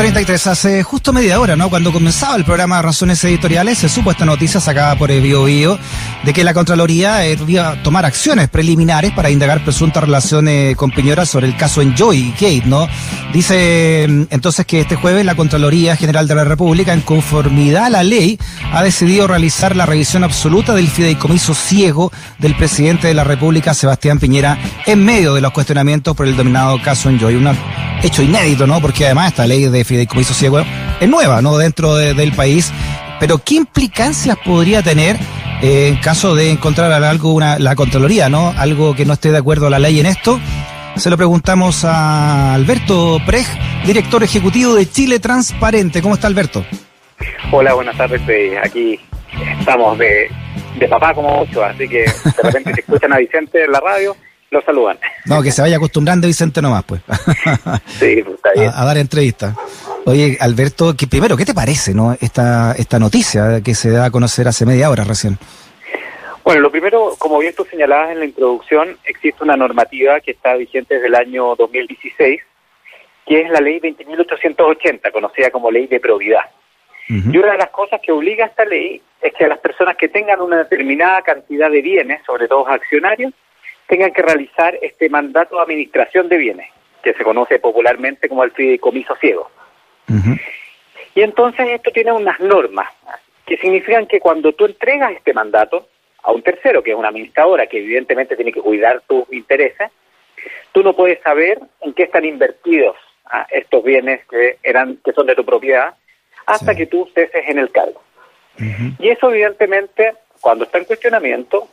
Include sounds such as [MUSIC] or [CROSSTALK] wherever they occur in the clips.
8.33, hace justo media hora, ¿no? Cuando comenzaba el programa Razones Editoriales, se supo esta noticia sacada por el Bio, Bio de que la Contraloría eh, iba a tomar acciones preliminares para indagar presuntas relaciones con Piñera sobre el caso Enjoy Gate, ¿no? Dice mm, entonces que este jueves la Contraloría General de la República, en conformidad a la ley, ha decidido realizar la revisión absoluta del fideicomiso ciego del presidente de la República, Sebastián Piñera, en medio de los cuestionamientos por el dominado caso Enjoy. Un hecho inédito, ¿no? Porque además esta ley de fideicomiso ciego es nueva, ¿no? Dentro del país. Pero ¿qué implicancias podría tener eh, en caso de encontrar algo, una, la Contraloría, ¿no? Algo que no esté de acuerdo a la ley en esto? Se lo preguntamos a Alberto Prej, director ejecutivo de Chile Transparente. ¿Cómo está Alberto? Hola, buenas tardes. Aquí estamos de, de papá como ocho, así que de repente se escuchan a Vicente en la radio lo saludan. No, que se vaya acostumbrando Vicente nomás, pues. sí, pues está [LAUGHS] bien. A, dar entrevistas. Oye, Alberto, que primero, ¿qué te parece, no, esta, esta noticia que se da a conocer hace media hora recién? Bueno, lo primero, como bien tú señalabas en la introducción, existe una normativa que está vigente desde el año 2016, que es la ley 20.880, conocida como ley de probidad. Y una de las cosas que obliga a esta ley es que a las personas que tengan una determinada cantidad de bienes, sobre todo accionarios, tengan que realizar este mandato de administración de bienes, que se conoce popularmente como el fideicomiso ciego. Y entonces esto tiene unas normas que significan que cuando tú entregas este mandato a un tercero, que es una administradora que evidentemente tiene que cuidar tus intereses, tú no puedes saber en qué están invertidos ¿ah? estos bienes que eran que son de tu propiedad hasta que tú ceses en el cargo. Y eso evidentemente cuando está en cuestionamiento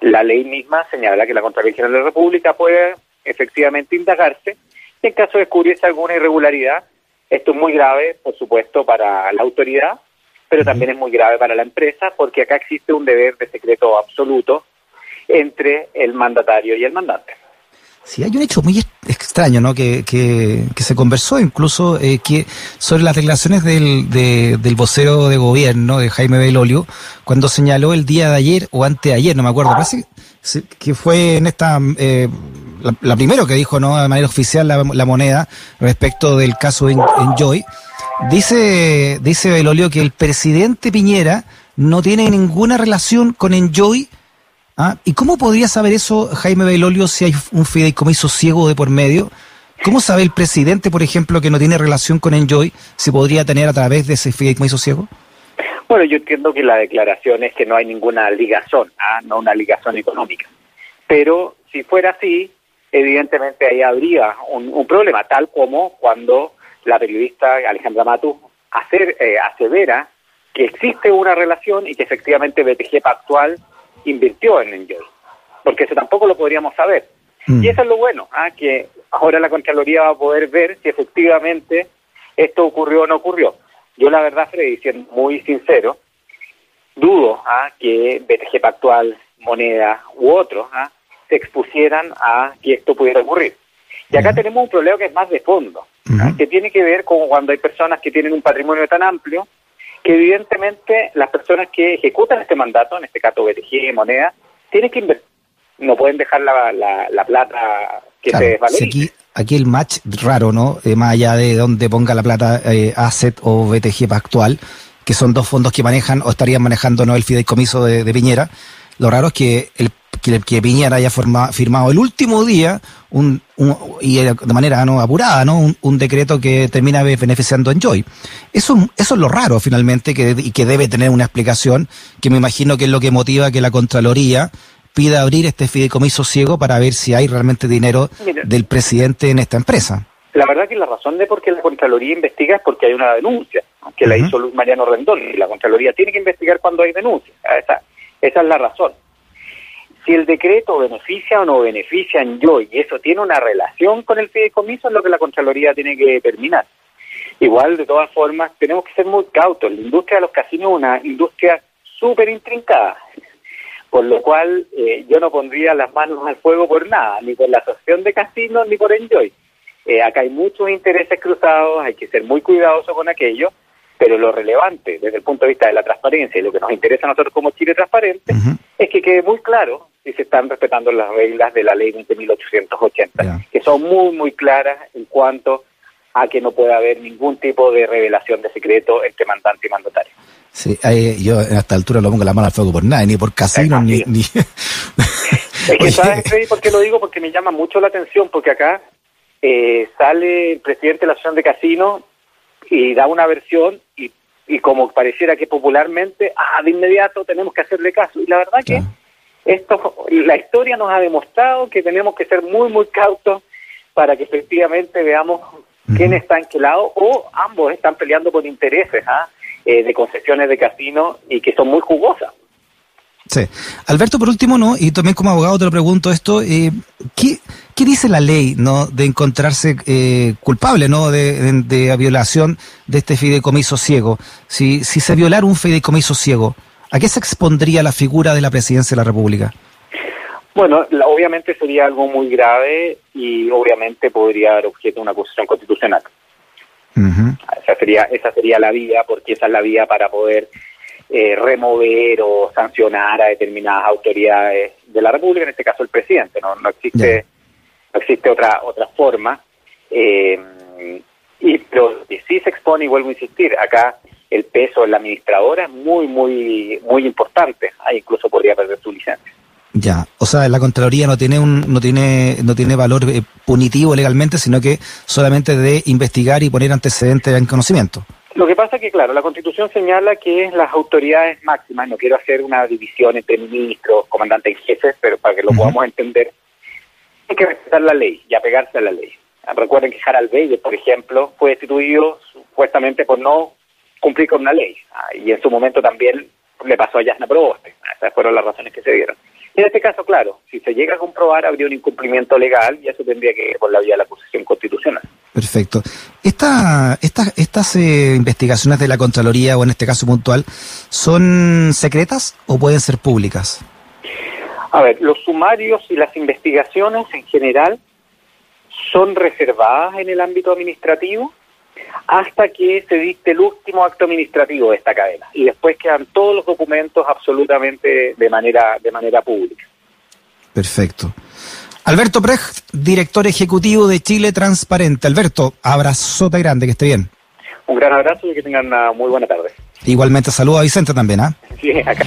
la ley misma señala que la Contraloría General de la República puede efectivamente indagarse en caso de descubrirse alguna irregularidad. Esto es muy grave, por supuesto, para la autoridad, pero también es muy grave para la empresa porque acá existe un deber de secreto absoluto entre el mandatario y el mandante. Sí, hay un hecho muy extraño, ¿no? Que, que, se conversó incluso eh, que sobre las declaraciones del, del vocero de gobierno, de Jaime Belolio, cuando señaló el día de ayer o anteayer, no me acuerdo, parece que fue en esta, eh, la, primero que dijo, ¿no? De manera oficial la, moneda respecto del caso en, Joy. Dice, dice Belolio que el presidente Piñera no tiene ninguna relación con Enjoy ¿Ah? ¿Y cómo podría saber eso Jaime Belolio si hay un fideicomiso ciego de por medio? ¿Cómo sabe el presidente, por ejemplo, que no tiene relación con Enjoy, si podría tener a través de ese fideicomiso ciego? Bueno, yo entiendo que la declaración es que no hay ninguna ligazón, ¿ah? no una ligazón económica. Pero si fuera así, evidentemente ahí habría un, problema, tal como cuando la periodista Alejandra Matu hacer, eh, asevera que existe una relación y que efectivamente BTG Pactual invirtió en Enjoy, porque eso tampoco lo podríamos saber. Mm. Y eso es lo bueno, ¿ah? que ahora la Contraloría va a poder ver si efectivamente esto ocurrió o no ocurrió. Yo la verdad, Freddy, siendo muy sincero, dudo ¿ah? que BTG Pactual, Moneda u otros ¿ah? Se expusieran a que esto pudiera ocurrir. Y acá tenemos un problema que es más de fondo, que tiene que ver con cuando hay personas que tienen un patrimonio tan amplio que evidentemente las personas que ejecutan este mandato, en este caso BTG, moneda, tienen que invertir. No pueden dejar la, la, plata que se desvalorice. aquí, aquí el match raro, ¿no? Eh, más allá de donde ponga la plata eh, Asset o BTG actual, que son dos fondos que manejan o estarían manejando no el fideicomiso de, de Piñera. Lo raro es que el que, Piñera haya firmado el último día un, y de manera no apurada, ¿no? Un, decreto que termina beneficiando a Enjoy. Eso, eso es lo raro finalmente que, y que debe tener una explicación que me imagino que es lo que motiva que la Contraloría pida abrir este fideicomiso ciego para ver si hay realmente dinero del presidente en esta empresa. La verdad que la razón de por qué la Contraloría investiga es porque hay una denuncia, que la hizo Luis Mariano Rendón, y la Contraloría tiene que investigar cuando hay denuncia. Esa, esa es la razón si el decreto beneficia o no beneficia en yo y eso tiene una relación con el fideicomiso es lo que la Contraloría tiene que determinar. Igual, de todas formas, tenemos que ser muy cautos. La industria de los casinos es una industria súper intrincada, por lo cual eh, yo no pondría las manos al fuego por nada, ni por la asociación de casinos ni por Enjoy. Eh, acá hay muchos intereses cruzados, hay que ser muy cuidadoso con aquello, pero lo relevante desde el punto de vista de la transparencia y lo que nos interesa a nosotros como Chile Transparente es que quede muy claro si se están respetando las reglas de la ley 20.880, que son muy, muy claras en cuanto a que no pueda haber ningún tipo de revelación de secreto entre mandante y mandatario. Sí, yo a esta altura lo pongo la mano al fuego por nada, ni por casino, ni... ni... es que, ¿sabes, [LAUGHS] por qué lo digo? Porque me llama mucho la atención, porque acá eh, sale el presidente de la asociación de casino y da una versión y, y como pareciera que popularmente, ah, de inmediato tenemos que hacerle caso. Y la verdad que esto, la historia nos ha demostrado que tenemos que ser muy, muy cautos para que efectivamente veamos quién está en qué lado o ambos están peleando por intereses ¿ah? eh, de concesiones de casino y que son muy jugosas. Sí. Alberto, por último, ¿no? Y también como abogado te lo pregunto esto, eh, ¿qué, ¿qué, dice la ley, ¿no? De encontrarse eh, culpable, ¿no? De, de, violación de este fideicomiso ciego. Si, si se violara un fideicomiso ciego, ¿a qué se expondría la figura de la presidencia de la República? Bueno, obviamente sería algo muy grave y obviamente podría dar objeto a una acusación constitucional. Esa sería esa sería la vía, porque esa es la vía para poder eh, remover o sancionar a determinadas autoridades de la República, en este caso el presidente. No, no existe no existe otra otra forma. Eh, y pero sí se expone y vuelvo a insistir, acá el peso de la administradora es muy muy muy importante. Ahí incluso podría perder su licencia. Ya, o sea, la Contraloría no tiene un, no tiene, no tiene valor eh, punitivo legalmente, sino que solamente de investigar y poner antecedentes en conocimiento. Lo que pasa es que, claro, la Constitución señala que las autoridades máximas, no quiero hacer una división entre ministros, comandantes y jefes, pero para que lo podamos entender, hay que respetar la ley y apegarse a la ley. Recuerden que Harald Bader, por ejemplo, fue destituido supuestamente por no cumplir con una ley. Ah, y en su momento también le pasó a Yasna Proboste. Esas fueron las razones que se dieron. En este caso, claro, si se llega a comprobar, habría un incumplimiento legal y eso tendría que ir por la vía de la acusación constitucional. Perfecto. Esta, ¿Estas eh, investigaciones de la Contraloría, o en este caso puntual, son secretas o pueden ser públicas? A ver, los sumarios y las investigaciones en general son reservadas en el ámbito administrativo hasta que se dicte el último acto administrativo de esta cadena y después quedan todos los documentos absolutamente de manera de manera pública. Perfecto. Alberto Precht, director ejecutivo de Chile Transparente. Alberto, abrazote grande, que esté bien. Un gran abrazo y que tengan una muy buena tarde. Igualmente, saludo a Vicente también, ¿ah? Sí, acá.